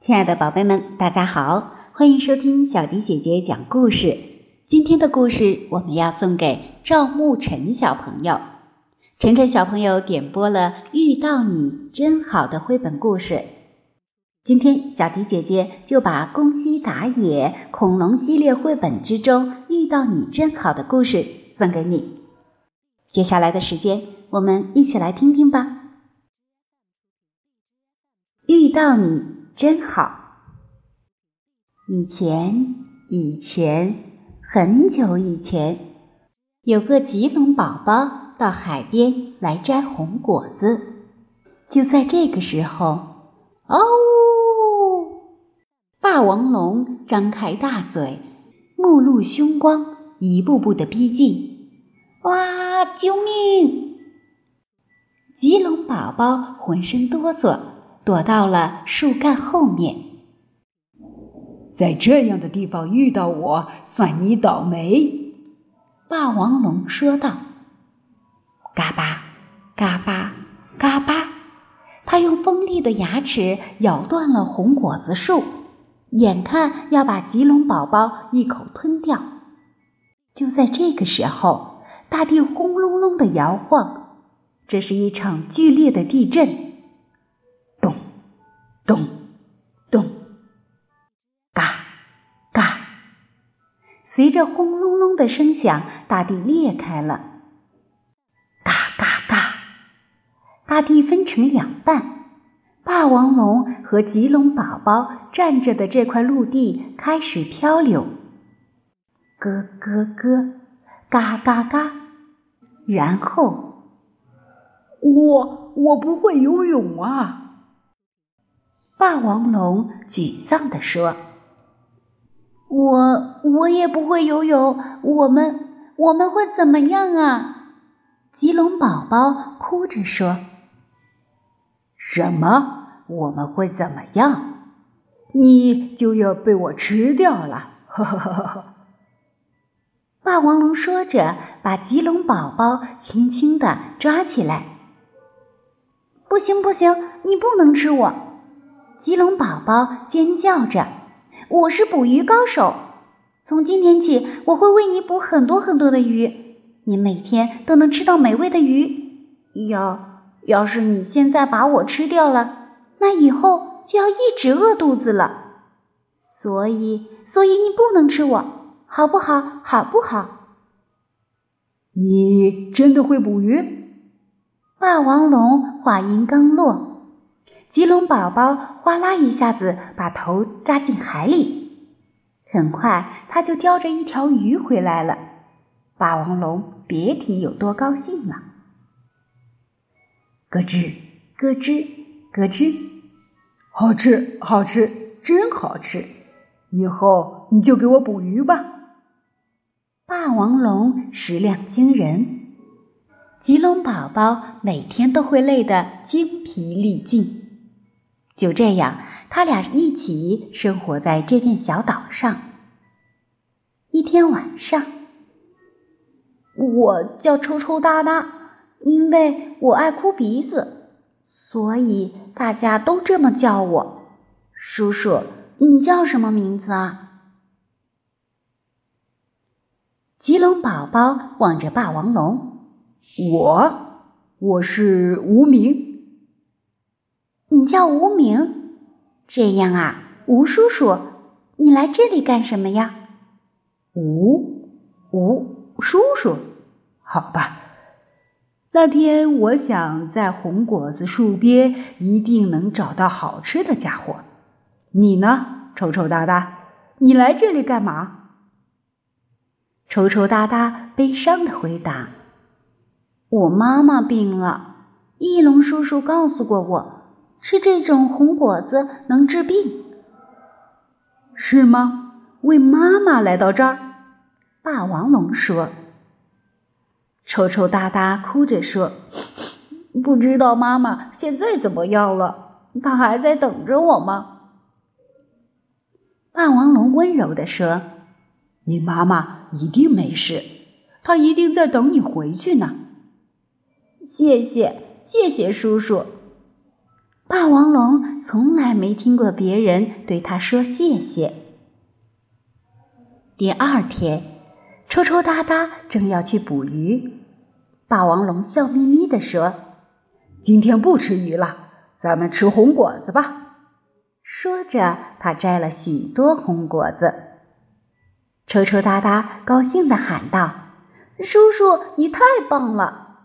亲爱的宝贝们，大家好，欢迎收听小迪姐姐讲故事。今天的故事我们要送给赵沐晨小朋友。晨晨小朋友点播了《遇到你真好》的绘本故事。今天小迪姐姐就把《宫西达也恐龙系列绘本》之中《遇到你真好》的故事送给你。接下来的时间，我们一起来听听吧。遇到你真好。以前，以前，很久以前，有个棘龙宝宝到海边来摘红果子。就在这个时候，哦！霸王龙张开大嘴，目露凶光，一步步的逼近。哇！救命！棘龙宝宝浑身哆嗦，躲到了树干后面。在这样的地方遇到我，算你倒霉。霸王龙说道：“嘎巴，嘎巴，嘎巴！”他用锋利的牙齿咬断了红果子树。眼看要把棘龙宝宝一口吞掉，就在这个时候，大地轰隆隆的摇晃，这是一场剧烈的地震。咚，咚，咚，嘎，嘎！随着轰隆隆的声响，大地裂开了。嘎嘎嘎！大地分成两半。霸王龙和棘龙宝宝站着的这块陆地开始漂流，咯咯咯，嘎嘎嘎，然后，我我不会游泳啊！霸王龙沮丧地说：“我我也不会游泳，我们我们会怎么样啊？”棘龙宝宝哭着说。什么？我们会怎么样？你就要被我吃掉了！呵呵呵呵。霸王龙说着，把棘龙宝宝轻轻地抓起来。不行不行，你不能吃我！棘龙宝宝尖叫着：“我是捕鱼高手，从今天起，我会为你捕很多很多的鱼，你每天都能吃到美味的鱼。要……”要是你现在把我吃掉了，那以后就要一直饿肚子了。所以，所以你不能吃我，好不好？好不好？你真的会捕鱼？霸王龙话音刚落，棘龙宝宝哗啦一下子把头扎进海里，很快他就叼着一条鱼回来了。霸王龙别提有多高兴了。咯吱咯吱咯吱，好吃好吃，真好吃！以后你就给我捕鱼吧。霸王龙食量惊人，棘龙宝宝每天都会累得精疲力尽。就这样，他俩一起生活在这片小岛上。一天晚上，我叫抽抽搭搭。因为我爱哭鼻子，所以大家都这么叫我。叔叔，你叫什么名字啊？棘龙宝宝望着霸王龙，我，我是无名。你叫无名？这样啊，吴叔叔，你来这里干什么呀？吴，吴叔叔，好吧。那天我想在红果子树边一定能找到好吃的家伙。你呢，丑丑哒哒？你来这里干嘛？丑丑哒哒悲伤的回答：“我妈妈病了，翼龙叔叔告诉过我，吃这种红果子能治病。”是吗？为妈妈来到这儿？霸王龙说。抽抽搭搭哭着说：“不知道妈妈现在怎么样了？她还在等着我吗？”霸王龙温柔地说：“你妈妈一定没事，她一定在等你回去呢。谢谢，谢谢叔叔。霸王龙从来没听过别人对他说谢谢。第二天，抽抽搭搭正要去捕鱼，霸王龙笑眯眯地说：“今天不吃鱼了，咱们吃红果子吧。”说着，他摘了许多红果子。抽抽搭搭高兴地喊道：“叔叔，你太棒了！”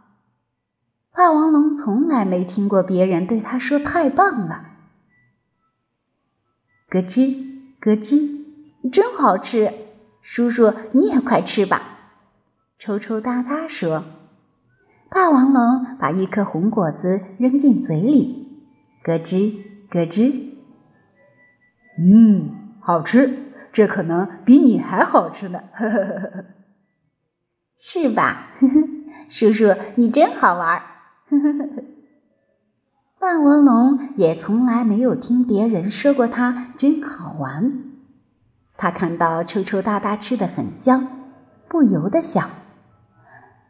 霸王龙从来没听过别人对他说“太棒了”。咯吱咯吱，真好吃！叔叔，你也快吃吧。抽抽搭搭说。霸王龙把一颗红果子扔进嘴里，咯吱咯吱。嗯，好吃，这可能比你还好吃呢。呵呵呵呵，是吧？呵呵，叔叔，你真好玩。呵呵呵呵，霸王龙也从来没有听别人说过他真好玩。他看到抽抽哒哒吃的很香，不由得想：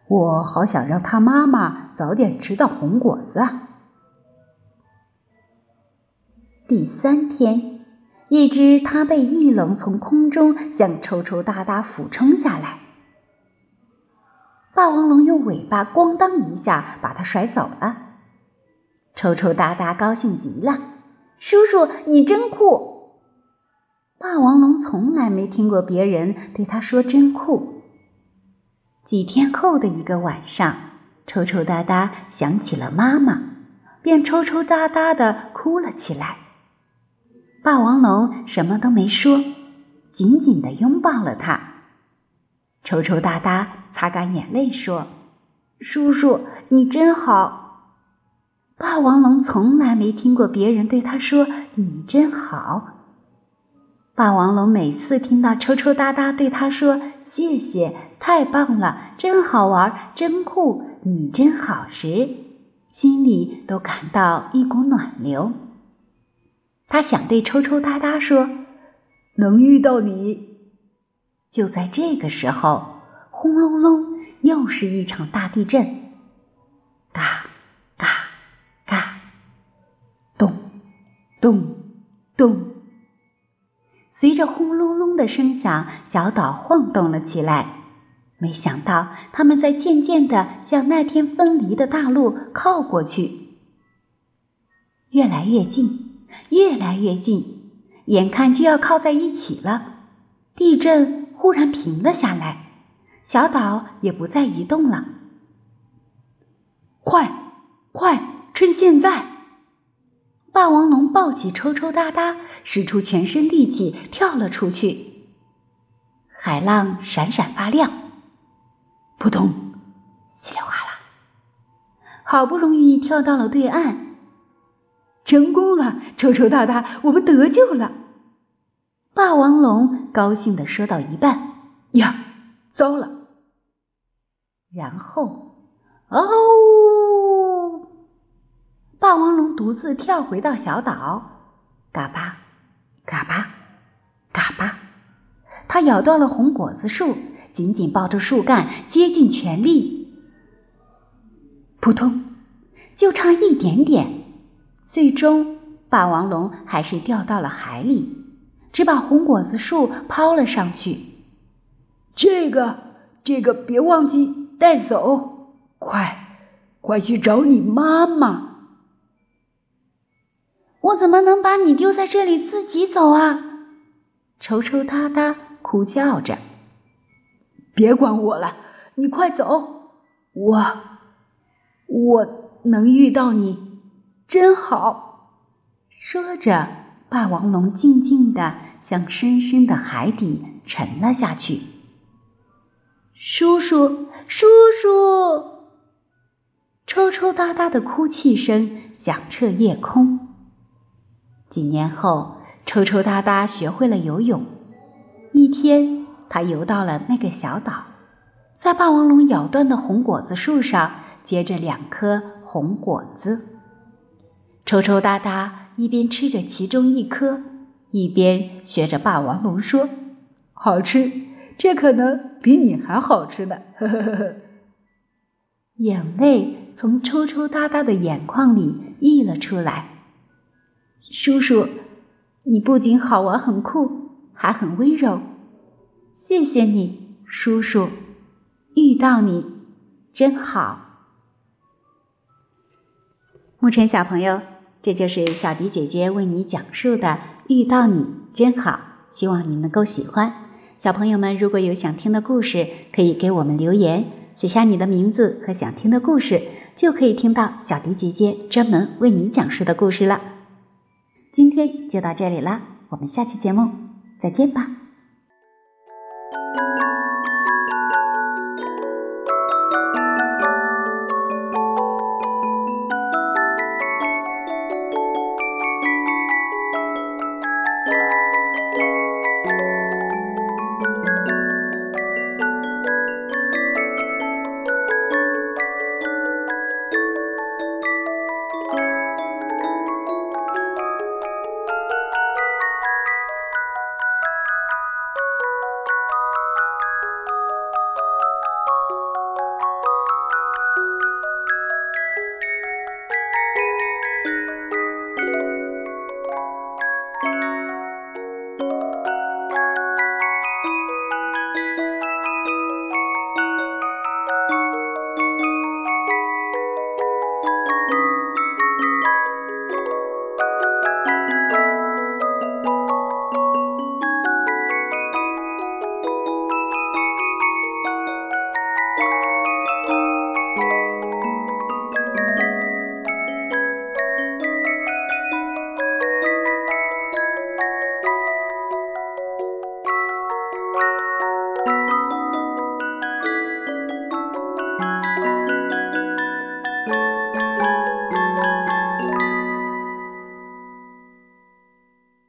我好想让他妈妈早点吃到红果子啊！第三天，一只它被翼龙从空中向抽抽哒哒俯冲下来。霸王龙用尾巴“咣当”一下把它甩走了。抽抽哒哒高兴极了：“叔叔，你真酷！”霸王龙从来没听过别人对他说“真酷”。几天后的一个晚上，抽抽搭搭想起了妈妈，便抽抽搭搭的哭了起来。霸王龙什么都没说，紧紧的拥抱了他。抽抽搭搭擦干眼泪说：“叔叔，你真好。”霸王龙从来没听过别人对他说“你真好”。霸王龙每次听到抽抽搭搭对他说“谢谢，太棒了，真好玩，真酷，你真好”时，心里都感到一股暖流。他想对抽抽搭搭说：“能遇到你。”就在这个时候，轰隆隆，又是一场大地震。嘎嘎嘎，咚咚咚。随着轰隆隆的声响，小岛晃动了起来。没想到，他们在渐渐的向那天分离的大陆靠过去，越来越近，越来越近，眼看就要靠在一起了。地震。忽然停了下来，小岛也不再移动了。快，快，趁现在！霸王龙抱起抽抽搭搭，使出全身力气跳了出去。海浪闪闪发亮，扑通，稀里哗啦，好不容易跳到了对岸，成功了！抽抽搭搭，我们得救了！霸王龙高兴地说到一半，呀，糟了！然后，哦，霸王龙独自跳回到小岛，嘎巴，嘎巴，嘎巴，它咬断了红果子树，紧紧抱住树干，竭尽全力，扑通，就差一点点，最终霸王龙还是掉到了海里。只把红果子树抛了上去。这个，这个别忘记带走！快，快去找你妈妈！我怎么能把你丢在这里自己走啊？抽抽搭搭哭叫着。别管我了，你快走！我，我能遇到你，真好。说着，霸王龙静静地。向深深的海底沉了下去。叔叔，叔叔！抽抽搭搭的哭泣声响彻夜空。几年后，抽抽搭搭学会了游泳。一天，他游到了那个小岛，在霸王龙咬断的红果子树上结着两颗红果子。抽抽搭搭一边吃着其中一颗。一边学着霸王龙说：“好吃，这可能比你还好吃呢。呵呵呵呵。眼泪从抽抽搭搭的眼眶里溢了出来。叔叔，你不仅好玩很酷，还很温柔。谢谢你，叔叔。遇到你真好。沐晨小朋友，这就是小迪姐姐为你讲述的《遇到你真好》，希望你能够喜欢。小朋友们，如果有想听的故事，可以给我们留言，写下你的名字和想听的故事，就可以听到小迪姐姐专门为你讲述的故事了。今天就到这里啦，我们下期节目再见吧。